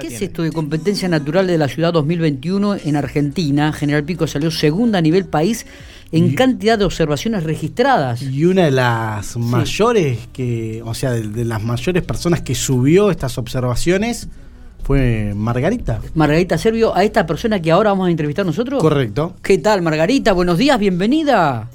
¿Qué es esto de competencia natural de la ciudad 2021 en Argentina? General Pico salió segunda a nivel país en cantidad de observaciones registradas. Y una de las mayores que, o sea, de, las mayores personas que subió estas observaciones fue Margarita. Margarita Servio, a esta persona que ahora vamos a entrevistar nosotros. Correcto. ¿Qué tal, Margarita? Buenos días, bienvenida.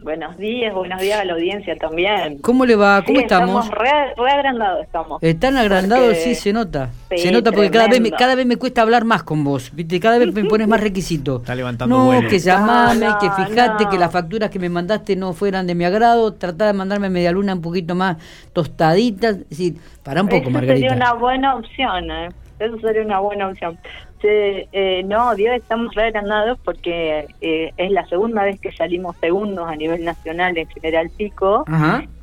Buenos días, buenos días a la audiencia también. ¿Cómo le va? ¿Cómo estamos? Estamos re, agrandados estamos. Están agrandados, sí, se nota. se nota porque cada vez, me, cada vez me cuesta hablar más con vos, ¿viste? Cada vez me pones más requisitos. Está levantando No, que llamame, que fijate que las facturas que me mandaste no fueran de mi agrado, tratá de mandarme media luna un poquito más tostadita. Sí, para un poco, Eso Margarita. sería una buena opción, ¿eh? Eso sería una buena opción. Eh, no, Dios, estamos reagrandados porque eh, es la segunda vez que salimos segundos a nivel nacional en General Pico.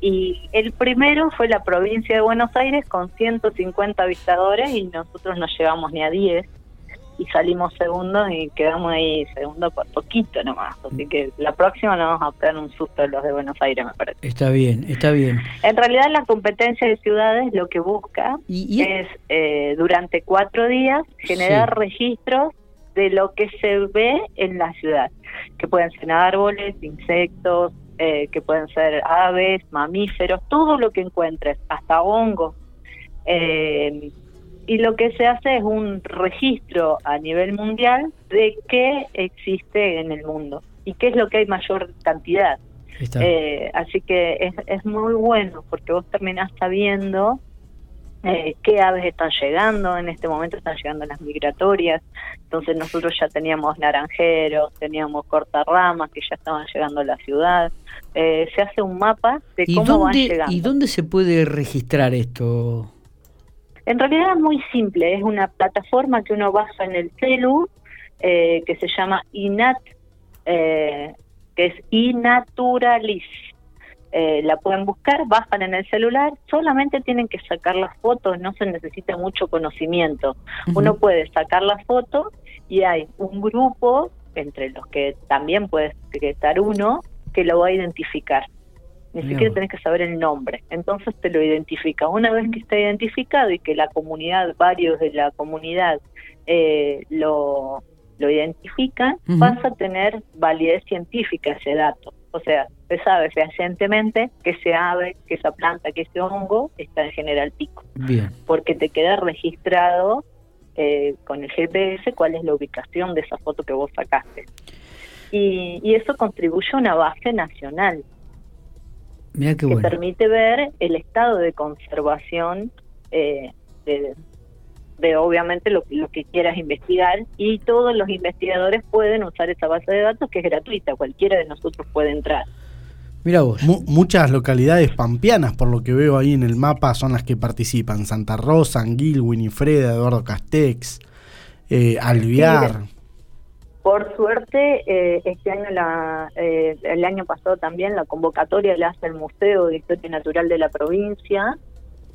Y el primero fue la provincia de Buenos Aires con 150 visitadores y nosotros no llegamos ni a 10 y salimos segundos y quedamos ahí segundo por poquito nomás. Así que la próxima nos vamos a pegar un susto los de Buenos Aires, me parece. Está bien, está bien. En realidad la competencia de ciudades lo que busca es eh, durante cuatro días generar registros de lo que se ve en la ciudad, que pueden ser árboles, insectos, eh, que pueden ser aves, mamíferos, todo lo que encuentres, hasta hongos. Eh, y lo que se hace es un registro a nivel mundial de qué existe en el mundo y qué es lo que hay mayor cantidad. Eh, así que es, es muy bueno porque vos terminás sabiendo eh, qué aves están llegando, en este momento están llegando las migratorias, entonces nosotros ya teníamos naranjeros, teníamos cortarramas que ya estaban llegando a la ciudad, eh, se hace un mapa de cómo van llegando. ¿Y dónde se puede registrar esto? En realidad es muy simple, es una plataforma que uno baja en el celu, eh, que se llama INAT, eh, que es iNaturalis. Eh, la pueden buscar, bajan en el celular, solamente tienen que sacar las fotos, no se necesita mucho conocimiento. Uno puede sacar la foto y hay un grupo, entre los que también puede estar uno, que lo va a identificar ni siquiera tenés que saber el nombre. Entonces te lo identifica. Una vez que está identificado y que la comunidad, varios de la comunidad eh, lo, lo identifican, vas a tener validez científica ese dato. O sea, se sabe fehacientemente que ese ave, que esa planta, que ese hongo está en general pico. Bien. Porque te queda registrado eh, con el GPS cuál es la ubicación de esa foto que vos sacaste. Y, y eso contribuye a una base nacional que permite ver el estado de conservación eh, de, obviamente lo, que quieras investigar y todos los investigadores pueden usar esa base de datos que es gratuita, cualquiera de nosotros puede entrar. Mira vos. muchas localidades pampeanas, por lo que veo ahí en el mapa, son las que participan. Santa Rosa, Anguil, Winifreda, Eduardo Castex, eh, Alviar. Por suerte, eh, este año, la, eh, el año pasado también, la convocatoria la hace el Museo de Historia Natural de la provincia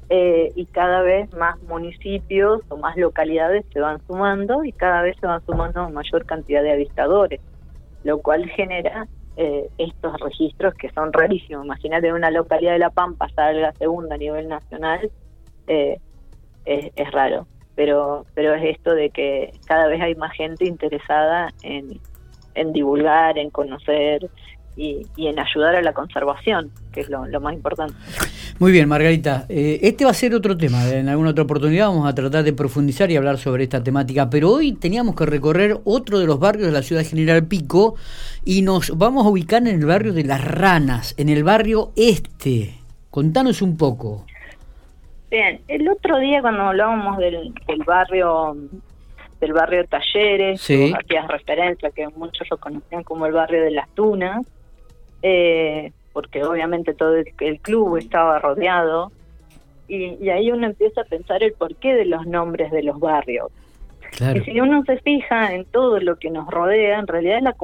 eh, y cada vez más municipios o más localidades se van sumando y cada vez se van sumando mayor cantidad de avistadores, lo cual genera estos registros que son rarísimos. Imagínate una localidad de La Pampa salga segunda a nivel nacional, es, es raro pero, pero es esto de que cada vez hay más gente interesada en, divulgar, en conocer y, en ayudar a la conservación, que es lo, más importante. Muy bien, Margarita. Eh, este va a ser otro tema. En alguna otra oportunidad vamos a tratar de profundizar y hablar sobre esta temática. Pero hoy teníamos que recorrer otro de los barrios de la ciudad General Pico y nos vamos a ubicar en el barrio de Las Ranas, en el barrio Este. Contanos un poco. Bien, el otro día cuando hablábamos del, barrio del barrio Talleres, sí. hacías referencia que muchos lo conocían como el barrio de las Tunas, eh, porque obviamente todo el, club estaba rodeado, y, ahí uno empieza a pensar el porqué de los nombres de los barrios. Y si uno se fija en todo lo que nos rodea, en realidad la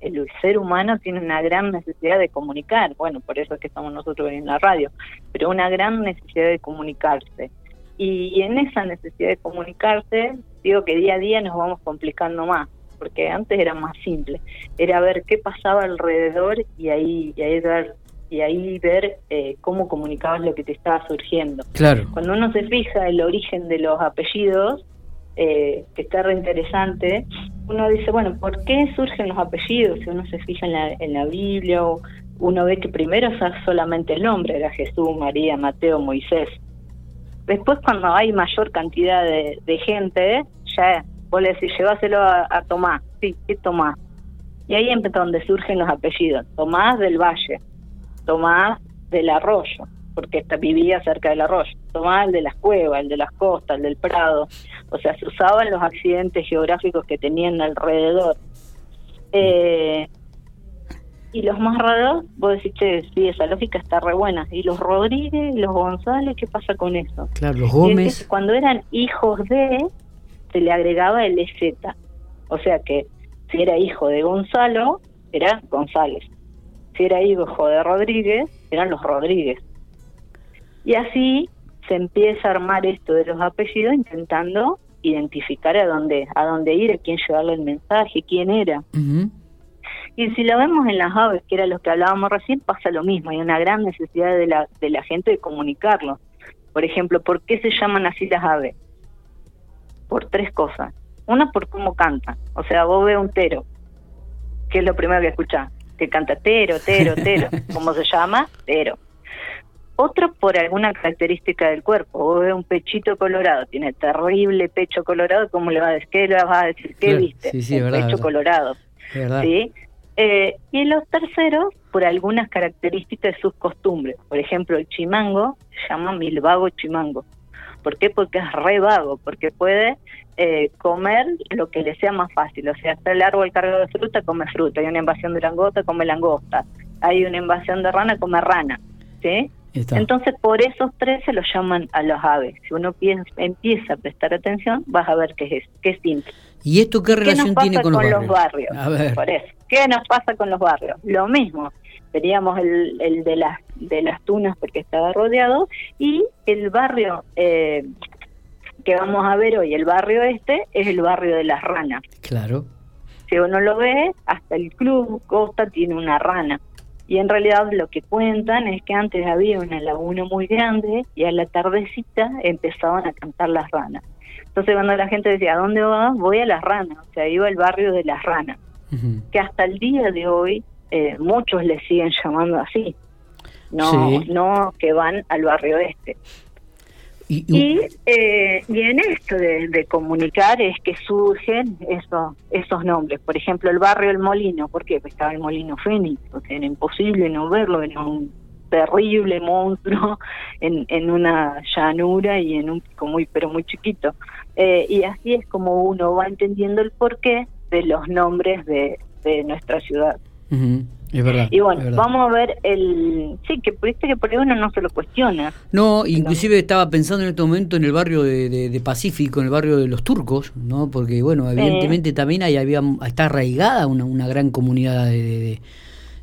el ser humano tiene una gran necesidad de comunicar, bueno, por eso es que estamos nosotros en la radio, pero una gran necesidad de comunicarse. Y, en esa necesidad de comunicarse, digo que día a día nos vamos complicando más, porque antes era más simple, era ver qué pasaba alrededor y ahí, y ahí ver y ahí ver eh, cómo comunicabas lo que te estaba surgiendo. Claro. Cuando uno se fija el origen de los apellidos, eh, que está reinteresante, uno dice, bueno, ¿por qué surgen los apellidos? Si uno se fija en la, en la Biblia, uno ve que primero es solamente el nombre, era Jesús, María, Mateo, Moisés. Después cuando hay mayor cantidad de, gente, ya vos le decís, llévaselo a, Tomás. Sí, ¿qué Tomás? Y ahí es donde surgen los apellidos. Tomás del Valle, Tomás del Arroyo, porque vivía cerca del arroyo. Tomás el de las cuevas, el de las costas, el del Prado. O sea, se usaban los accidentes geográficos que tenían alrededor. Eh, y los más raros, vos decís, que sí, esa lógica está re buena. Y los Rodríguez los González, ¿qué pasa con eso? Claro, los Gómez. cuando eran hijos de, se le agregaba el EZ. O sea que si era hijo de Gonzalo, era González. Si era hijo de Rodríguez, eran los Rodríguez. Y así se empieza a armar esto de los apellidos intentando identificar a dónde, a dónde ir, a quién llevarle el mensaje, quién era. Y si lo vemos en las aves, que era lo que hablábamos recién, pasa lo mismo. Hay una gran necesidad de la, de la gente de comunicarlo. Por ejemplo, ¿por qué se llaman así las aves? Por tres cosas. Una, por cómo cantan. O sea, vos ves un tero, que es lo primero que escuchás, que canta tero, tero, tero. ¿Cómo se llama? Tero. Otro por alguna característica del cuerpo. Vos ves un pechito colorado, tiene terrible pecho colorado, ¿cómo le va a decir? ¿Qué le vas a decir? ¿Qué viste? Sí, sí, un pecho colorado. ¿sí? Eh, y los terceros, por algunas características de sus costumbres. Por ejemplo, el chimango se llama milvago chimango. ¿Por qué? Porque es re vago, porque puede eh, comer lo que le sea más fácil. O sea, está el árbol cargado de fruta, come fruta. Hay una invasión de langosta, come langosta. Hay una invasión de rana, come rana. ¿Sí? Entonces, por esos tres se los llaman a los aves. Si uno empieza a prestar atención, vas a ver que es, que es simple. ¿Y esto qué relación tiene con, los barrios? Por eso. ¿Qué nos pasa con los barrios? Lo mismo. Teníamos el, el de las de las tunas porque estaba rodeado y el barrio eh, que vamos a ver hoy, el barrio este, es el barrio de las ranas. Claro. Si uno lo ve, hasta el club Costa tiene una rana. Y en realidad lo que cuentan es que antes había una laguna muy grande y a la tardecita empezaban a cantar las ranas. Entonces cuando la gente decía, ¿a dónde vas? Voy a las ranas, o sea, iba al barrio de las ranas, que hasta el día de hoy eh, muchos le siguen llamando así, no, no que van al barrio este. Y, eh, y, en esto de, comunicar es que surgen esos, esos nombres. Por ejemplo, el barrio El Molino. ¿Por qué? Pues estaba el Molino Fénix. Porque era imposible no verlo. Era un terrible monstruo en, en una llanura y en un pico muy, pero muy chiquito. Eh, y así es como uno va entendiendo el porqué de los nombres de, de nuestra ciudad. Es verdad. Y bueno, vamos a ver el... Sí, que viste que por ahí uno no se lo cuestiona. No, inclusive estaba pensando en este momento en el barrio de, Pacífico, en el barrio de los turcos, ¿no? Porque, bueno, evidentemente también ahí había, está arraigada una, una gran comunidad de,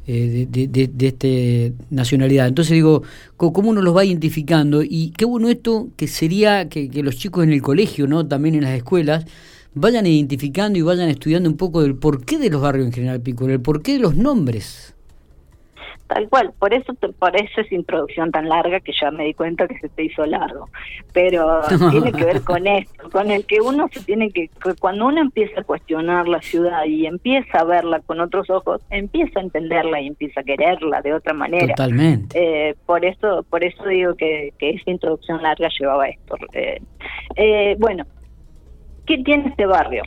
de, de, de, este nacionalidad. Entonces digo, ¿cómo uno los va identificando? Y qué bueno esto que sería que, que los chicos en el colegio, ¿no? También en las escuelas, vayan identificando y vayan estudiando un poco del porqué de los barrios en General Pico, el porqué de los nombres. Tal cual, por eso por eso esa introducción tan larga que ya me di cuenta que se te hizo largo. Pero tiene que ver con esto, con el que uno se tiene que, cuando uno empieza a cuestionar la ciudad y empieza a verla con otros ojos, empieza a entenderla y empieza a quererla de otra manera. Totalmente. Eh, por eso, por eso digo que, que esa introducción larga llevaba esto. Eh, eh, bueno, ¿Qué tiene este barrio?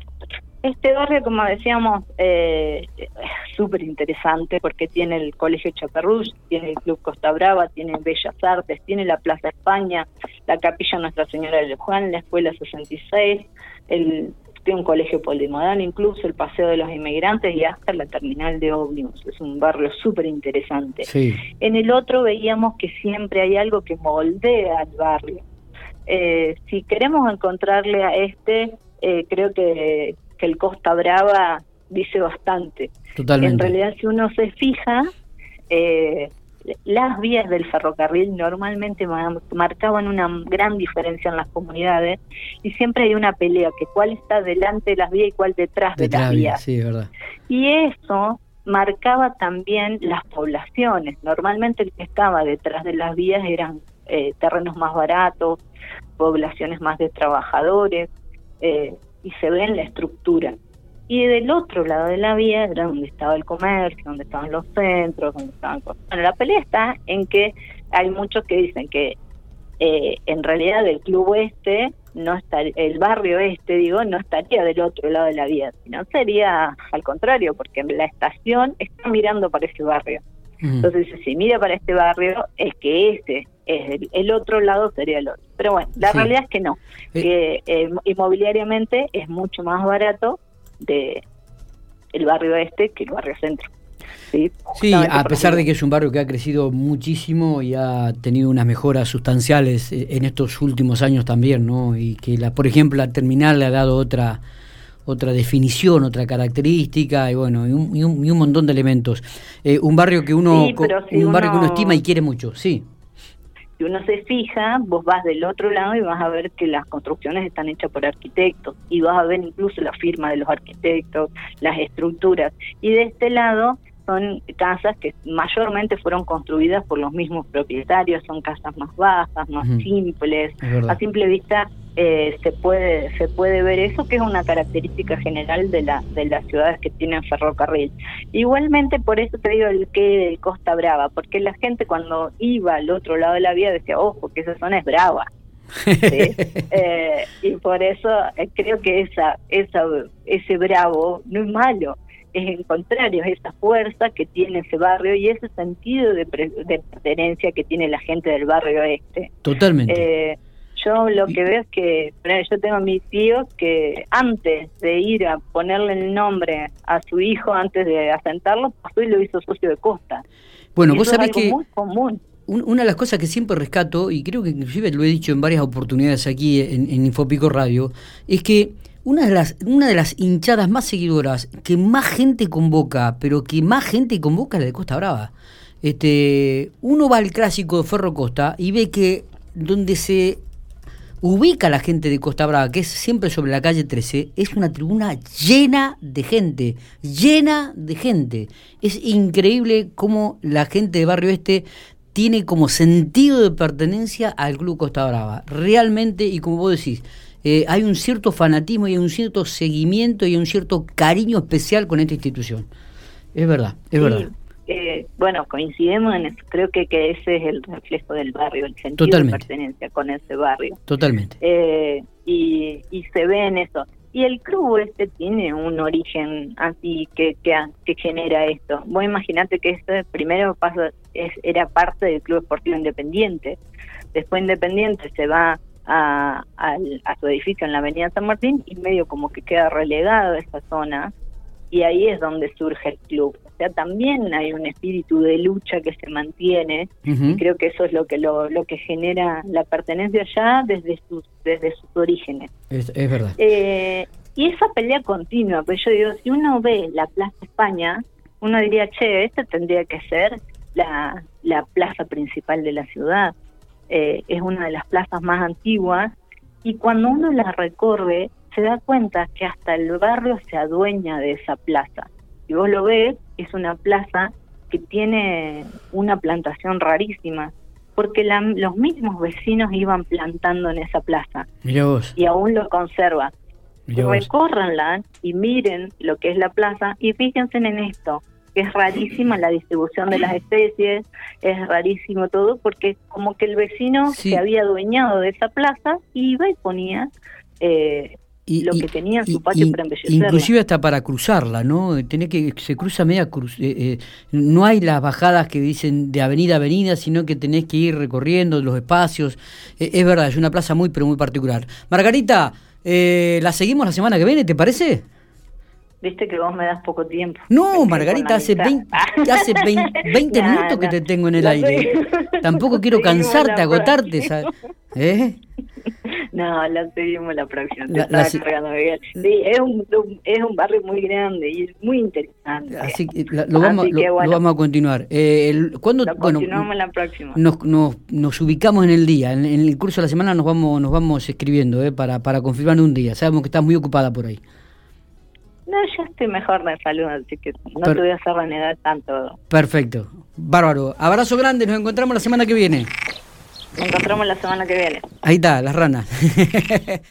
Este barrio, como decíamos, eh, es súper interesante porque tiene el Colegio Chaperrús, tiene el Club Costa Brava, tiene Bellas Artes, tiene la Plaza España, la Capilla Nuestra Señora del Juan, la Escuela 66, el, tiene un colegio polimodal, incluso el Paseo de los Inmigrantes y hasta la terminal de ómnibus. Es un barrio súper interesante. En el otro veíamos que siempre hay algo que moldea al barrio. Eh, si queremos encontrarle a este eh, creo que, que, el Costa Brava dice bastante. En realidad, si uno se fija, eh, las vías del ferrocarril normalmente marcaban una gran diferencia en las comunidades y siempre hay una pelea, que cuál está delante de las vías y cuál detrás, de las vías. Sí, verdad. Y eso marcaba también las poblaciones. Normalmente el que estaba detrás de las vías eran eh, terrenos más baratos, poblaciones más de trabajadores, eh, y se ve en la estructura. Y del otro lado de la vía era donde estaba el comercio, donde estaban los centros, donde estaban cosas. Bueno, la pelea está en que hay muchos que dicen que eh, en realidad el club oeste no está el barrio este digo no estaría del otro lado de la vía sino sería al contrario porque la estación está mirando para ese barrio entonces si mira para este barrio es que ese es el, otro lado sería el otro pero bueno la realidad es que no que eh, inmobiliariamente es mucho más barato de el barrio este que el barrio centro Sí, sí a pesar de que es un barrio que ha crecido muchísimo y ha tenido unas mejoras sustanciales eh, en estos últimos años también, ¿no? Y que, la, por ejemplo, la terminal le ha dado otra otra definición, otra característica y bueno, y un, y un, montón de elementos. Eh, un barrio que uno un barrio que uno estima y quiere mucho, sí. Si uno se fija, vos vas del otro lado y vas a ver que las construcciones están hechas por arquitectos y vas a ver incluso la firma de los arquitectos, las estructuras. Y de este lado son casas que mayormente fueron construidas por los mismos propietarios, son casas más bajas, más simples. A simple vista eh, se puede se puede ver eso que es una característica general de la de las ciudades que tienen ferrocarril. Igualmente por eso te digo el que de Costa Brava, porque la gente cuando iba al otro lado de la vía decía, ojo, que esa zona es brava. Eh, y por eso eh, creo que esa, esa ese bravo no es malo es el contrario, es esa fuerza que tiene ese barrio y ese sentido de, pertenencia que tiene la gente del barrio este. Totalmente. Eh, yo lo que veo es que yo tengo a mi tío que antes de ir a ponerle el nombre a su hijo, antes de asentarlo, pasó y lo hizo socio de costa. Bueno, vos sabés que muy común. una de las cosas que siempre rescato, y creo que inclusive lo he dicho en varias oportunidades aquí en, en Infopico Radio, es que una de, las, una de las hinchadas más seguidoras que más gente convoca, pero que más gente convoca es la de Costa Brava. Este, uno va al clásico de Ferro Costa y ve que donde se ubica la gente de Costa Brava, que es siempre sobre la calle 13, es una tribuna llena de gente, llena de gente. Es increíble cómo la gente de Barrio Este tiene como sentido de pertenencia al Club Costa Brava. Realmente, y como vos decís, eh, hay un cierto fanatismo y hay un cierto seguimiento y un cierto cariño especial con esta institución. Es verdad, es verdad. Eh, bueno, coincidimos en eso. Creo que, que ese es el reflejo del barrio, el sentido de pertenencia con ese barrio. Totalmente. Eh, y, y se ve en eso. Y el club este tiene un origen así que, que, que genera esto. Vos imaginate que este primero paso es, era parte del Club Esportivo Independiente. Después Independiente se va a, su edificio en la Avenida San Martín y medio como que queda relegado esa zona y ahí es donde surge el club. O sea, también hay un espíritu de lucha que se mantiene y creo que eso es lo que lo, lo que genera la pertenencia allá desde sus desde sus orígenes. Es, verdad. Eh, y esa pelea continua, pues yo digo, si uno ve la Plaza España, uno diría, che, esta tendría que ser la, la plaza principal de la ciudad. Eh, es una de las plazas más antiguas, y cuando uno la recorre, se da cuenta que hasta el barrio se adueña de esa plaza. Y vos lo ves, es una plaza que tiene una plantación rarísima, porque los mismos vecinos iban plantando en esa plaza. Y aún lo conserva. Recórranla y miren lo que es la plaza y fíjense en esto es rarísima la distribución de las especies, es rarísimo todo, porque como que el vecino se había adueñado de esa plaza y iba y ponía eh, lo que tenía en su patio para embellecerla. Inclusive hasta para cruzarla, ¿no? Tiene que se cruza media cruz, eh, eh, no hay las bajadas que dicen de avenida a avenida, sino que tenés que ir recorriendo los espacios. es verdad, es una plaza muy pero muy particular. Margarita, la seguimos la semana que viene, ¿te parece? Viste que vos me das poco tiempo. No, Margarita, hace 20, hace 20, minutos que te tengo en el aire. Tampoco quiero cansarte, agotarte. ¿Eh? No, la seguimos la próxima. sí, es un, es un barrio muy grande y muy interesante. Así que lo, vamos, lo, vamos a continuar. Eh, el, ¿cuándo, bueno, la próxima. Nos, nos, nos, ubicamos en el día. En, el curso de la semana nos vamos nos vamos escribiendo eh, para, para confirmar un día. Sabemos que estás muy ocupada por ahí. No, yo estoy mejor de salud, así que no te voy a hacer renegar tanto. Perfecto. Bárbaro. Abrazo grande, nos encontramos la semana que viene. Nos encontramos la semana que viene. Ahí está, las ranas.